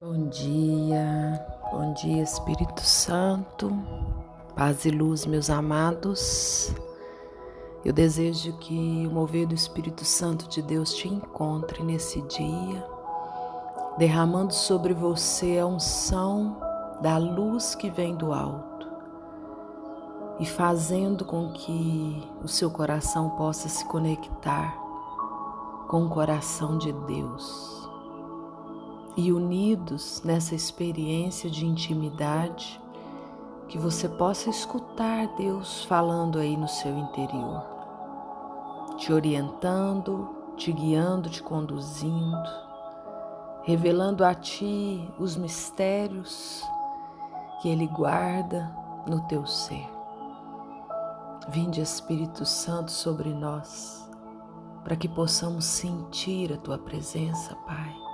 Bom dia, bom dia Espírito Santo, paz e luz, meus amados. Eu desejo que o mover do Espírito Santo de Deus te encontre nesse dia, derramando sobre você a unção da luz que vem do alto e fazendo com que o seu coração possa se conectar com o coração de Deus e unidos nessa experiência de intimidade, que você possa escutar Deus falando aí no seu interior, te orientando, te guiando, te conduzindo, revelando a ti os mistérios que Ele guarda no teu ser. Vinde Espírito Santo sobre nós, para que possamos sentir a tua presença, Pai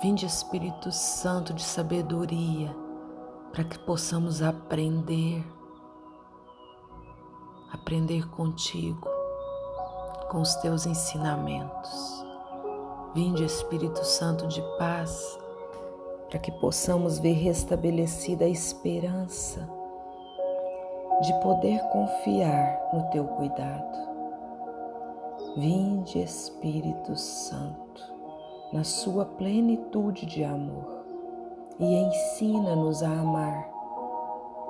Vinde Espírito Santo de sabedoria, para que possamos aprender, aprender contigo, com os teus ensinamentos. Vinde Espírito Santo de paz, para que possamos ver restabelecida a esperança de poder confiar no teu cuidado. Vinde Espírito Santo na sua plenitude de amor e ensina-nos a amar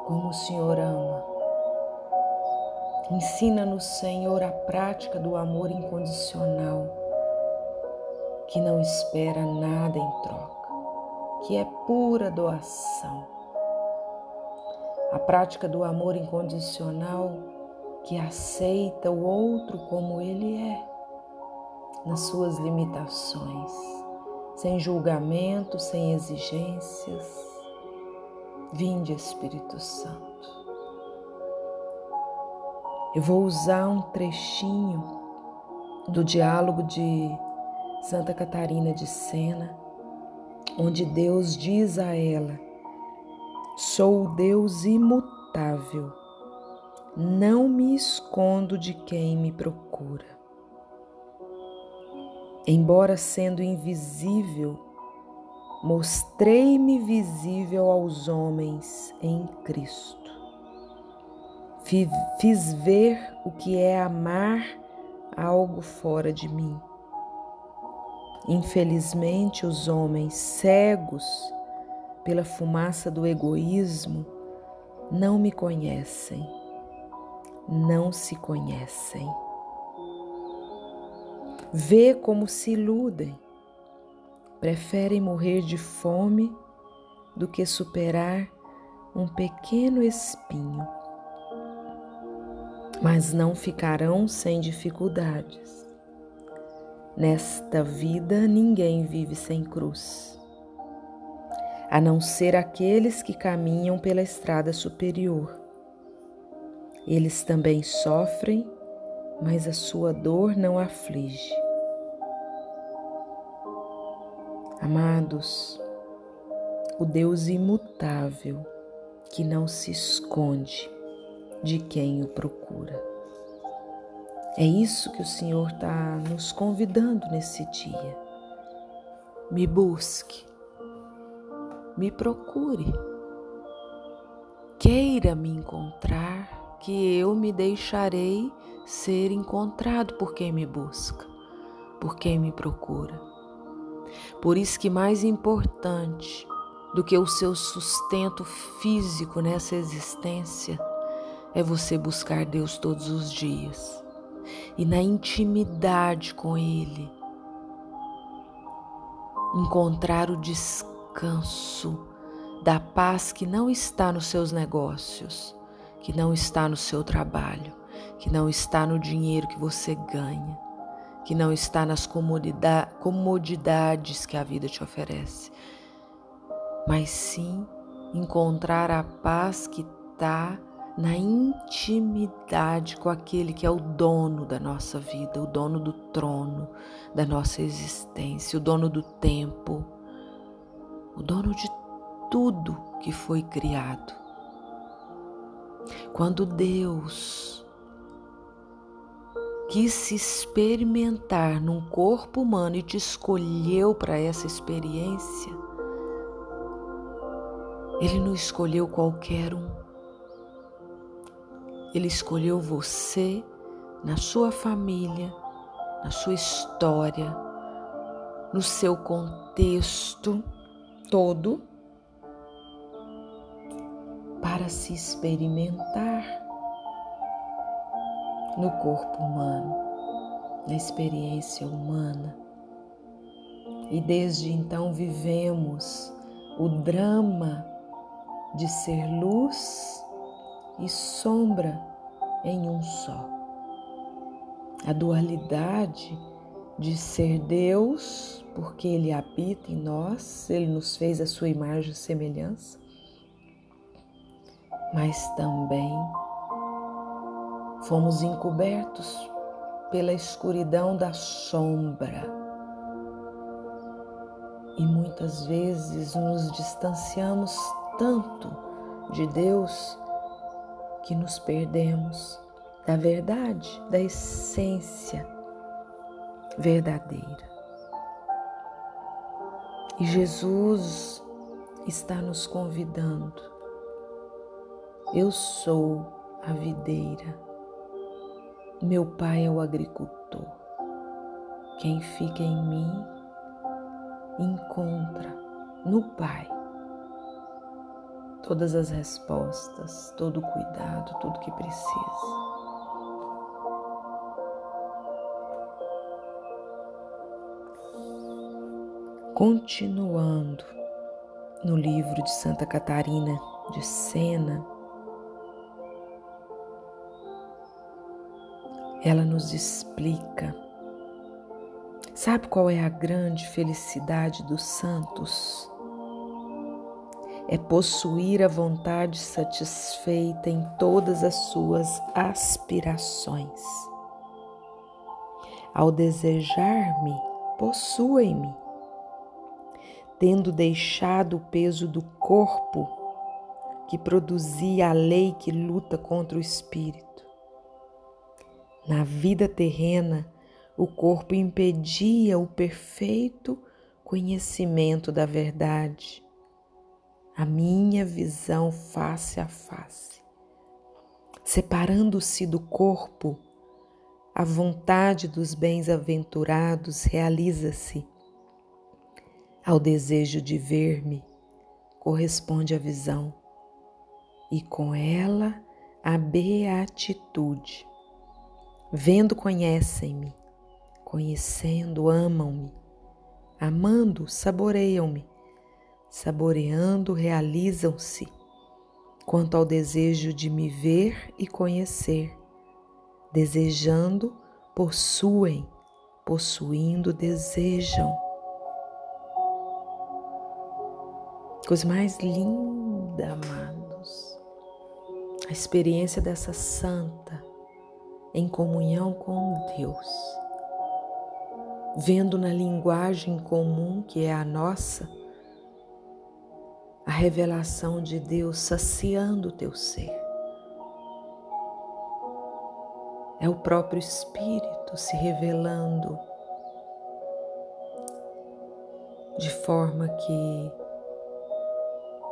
como o Senhor ama. Ensina-nos, Senhor, a prática do amor incondicional, que não espera nada em troca, que é pura doação. A prática do amor incondicional que aceita o outro como ele é nas suas limitações, sem julgamento, sem exigências. Vinde, Espírito Santo. Eu vou usar um trechinho do diálogo de Santa Catarina de Sena, onde Deus diz a ela: Sou o Deus imutável, não me escondo de quem me procura. Embora sendo invisível, mostrei-me visível aos homens em Cristo. Fiz ver o que é amar algo fora de mim. Infelizmente, os homens cegos pela fumaça do egoísmo não me conhecem, não se conhecem. Vê como se iludem. Preferem morrer de fome do que superar um pequeno espinho. Mas não ficarão sem dificuldades. Nesta vida ninguém vive sem cruz, a não ser aqueles que caminham pela estrada superior. Eles também sofrem mas a sua dor não aflige. Amados, o Deus imutável que não se esconde de quem o procura. É isso que o Senhor está nos convidando nesse dia. Me busque, me procure, queira me encontrar, que eu me deixarei ser encontrado por quem me busca, por quem me procura. Por isso que mais importante do que o seu sustento físico nessa existência é você buscar Deus todos os dias e na intimidade com Ele encontrar o descanso da paz que não está nos seus negócios, que não está no seu trabalho, que não está no dinheiro que você ganha, que não está nas comodidades que a vida te oferece, mas sim encontrar a paz que está na intimidade com aquele que é o dono da nossa vida, o dono do trono da nossa existência, o dono do tempo, o dono de tudo que foi criado. Quando Deus quis se experimentar num corpo humano e te escolheu para essa experiência, ele não escolheu qualquer um. Ele escolheu você na sua família, na sua história, no seu contexto todo para se experimentar no corpo humano, na experiência humana. E desde então vivemos o drama de ser luz e sombra em um só. A dualidade de ser Deus, porque Ele habita em nós, Ele nos fez a sua imagem e semelhança, mas também fomos encobertos pela escuridão da sombra. E muitas vezes nos distanciamos tanto de Deus que nos perdemos da verdade, da essência verdadeira. E Jesus está nos convidando. Eu sou a videira, meu pai é o agricultor. Quem fica em mim encontra no Pai todas as respostas, todo o cuidado, tudo que precisa. Continuando no livro de Santa Catarina de Sena, ela nos explica. Sabe qual é a grande felicidade dos santos? É possuir a vontade satisfeita em todas as suas aspirações. Ao desejar-me, possuem-me tendo deixado o peso do corpo que produzia a lei que luta contra o espírito. Na vida terrena, o corpo impedia o perfeito conhecimento da verdade, a minha visão face a face. Separando-se do corpo, a vontade dos bens-aventurados realiza-se ao desejo de ver-me corresponde a visão, e com ela a beatitude. Vendo, conhecem-me, conhecendo, amam-me, amando, saboreiam-me, saboreando, realizam-se. Quanto ao desejo de me ver e conhecer, desejando, possuem, possuindo, desejam Coisa mais linda, amados. A experiência dessa santa em comunhão com Deus, vendo na linguagem comum que é a nossa, a revelação de Deus saciando o teu ser. É o próprio Espírito se revelando de forma que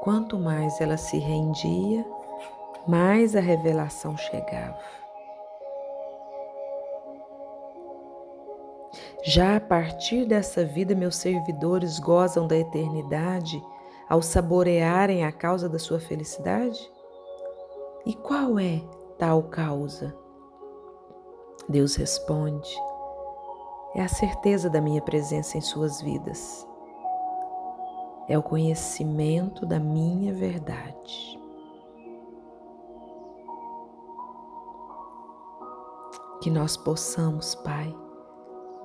Quanto mais ela se rendia, mais a revelação chegava. Já a partir dessa vida, meus servidores gozam da eternidade ao saborearem a causa da sua felicidade? E qual é tal causa? Deus responde: é a certeza da minha presença em suas vidas é o conhecimento da minha verdade. Que nós possamos, Pai,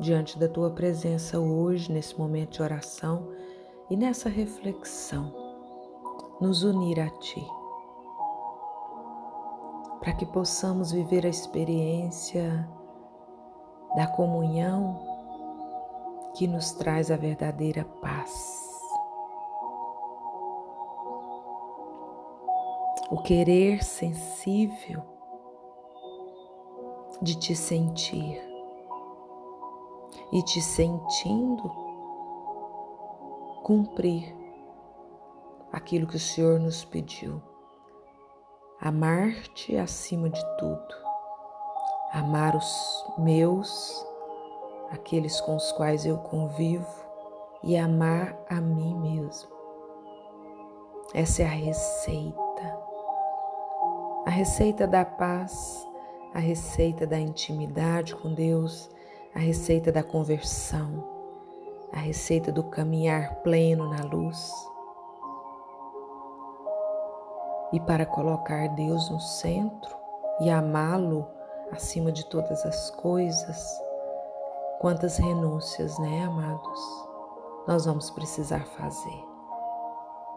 diante da tua presença hoje, nesse momento de oração e nessa reflexão, nos unir a Ti, para que possamos viver a experiência da comunhão que nos traz a verdadeira paz. o querer sensível de te sentir e te sentindo cumprir aquilo que o Senhor nos pediu. Amar-te acima de tudo, amar os meus, aqueles com os quais eu convivo e amar a mim mesmo. Essa é a receita. A receita da paz, a receita da intimidade com Deus, a receita da conversão, a receita do caminhar pleno na luz. E para colocar Deus no centro e amá-lo acima de todas as coisas, quantas renúncias, né, amados? Nós vamos precisar fazer.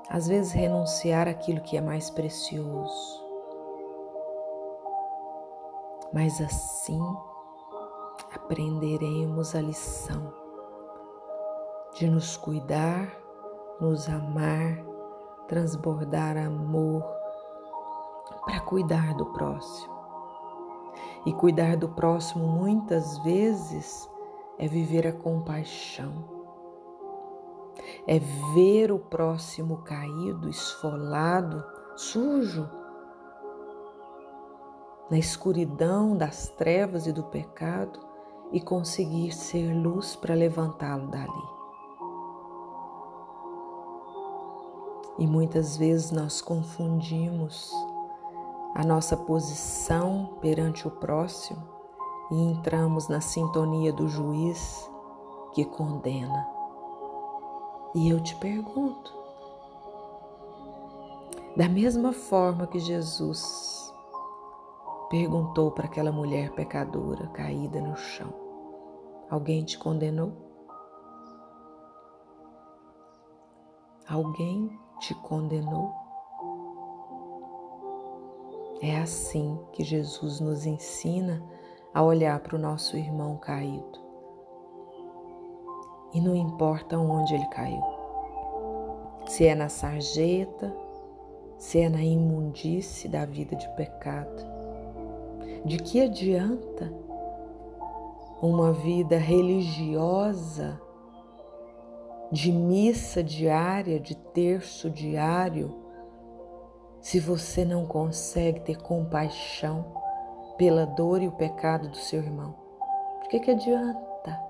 Às vezes, renunciar aquilo que é mais precioso. Mas assim aprenderemos a lição de nos cuidar, nos amar, transbordar amor para cuidar do próximo. E cuidar do próximo muitas vezes é viver a compaixão, é ver o próximo caído, esfolado, sujo, na escuridão das trevas e do pecado e conseguir ser luz para levantá-lo dali. E muitas vezes nós confundimos a nossa posição perante o próximo e entramos na sintonia do juiz que condena. E eu te pergunto, da mesma forma que Jesus perguntou para aquela mulher pecadora caída no chão: Alguém te condenou? Alguém te condenou? É assim que Jesus nos ensina a olhar para o nosso irmão caído. E não importa onde ele caiu, se é na sarjeta, se é na imundície da vida de pecado. De que adianta uma vida religiosa, de missa diária, de terço diário, se você não consegue ter compaixão pela dor e o pecado do seu irmão? Por que, que adianta?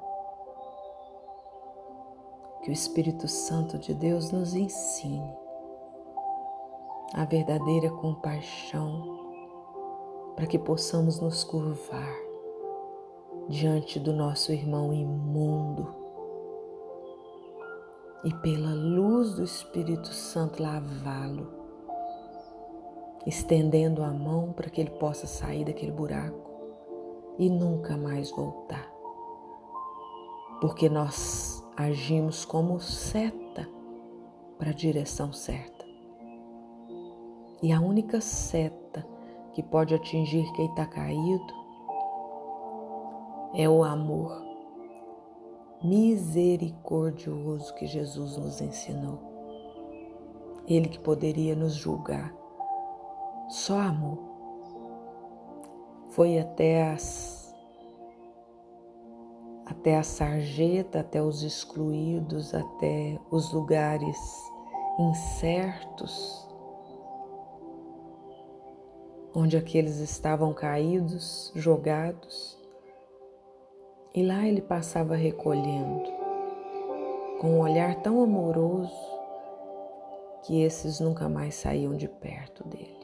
Que o Espírito Santo de Deus nos ensine a verdadeira compaixão para que possamos nos curvar diante do nosso irmão imundo e pela luz do Espírito Santo lavá-lo, estendendo a mão para que ele possa sair daquele buraco e nunca mais voltar. Porque nós agimos como seta para a direção certa. E a única seta que pode atingir quem está caído é o amor misericordioso que Jesus nos ensinou. Ele que poderia nos julgar, só amor. Foi até as até a sarjeta, até os excluídos, até os lugares incertos, onde aqueles estavam caídos, jogados, e lá ele passava recolhendo, com um olhar tão amoroso que esses nunca mais saíam de perto dele.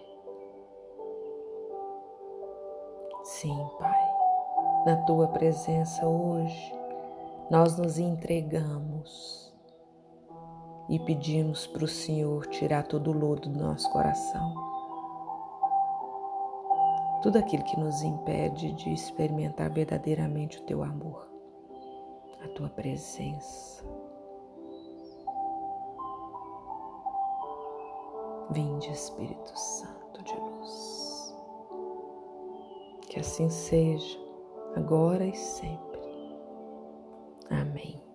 Sim, Pai, na tua presença hoje, nós nos entregamos e pedimos para o Senhor tirar todo o lodo do nosso coração tudo aquilo que nos impede de experimentar verdadeiramente o teu amor, a tua presença. Vinde, Espírito Santo de luz. Que assim seja, agora e sempre. Amém.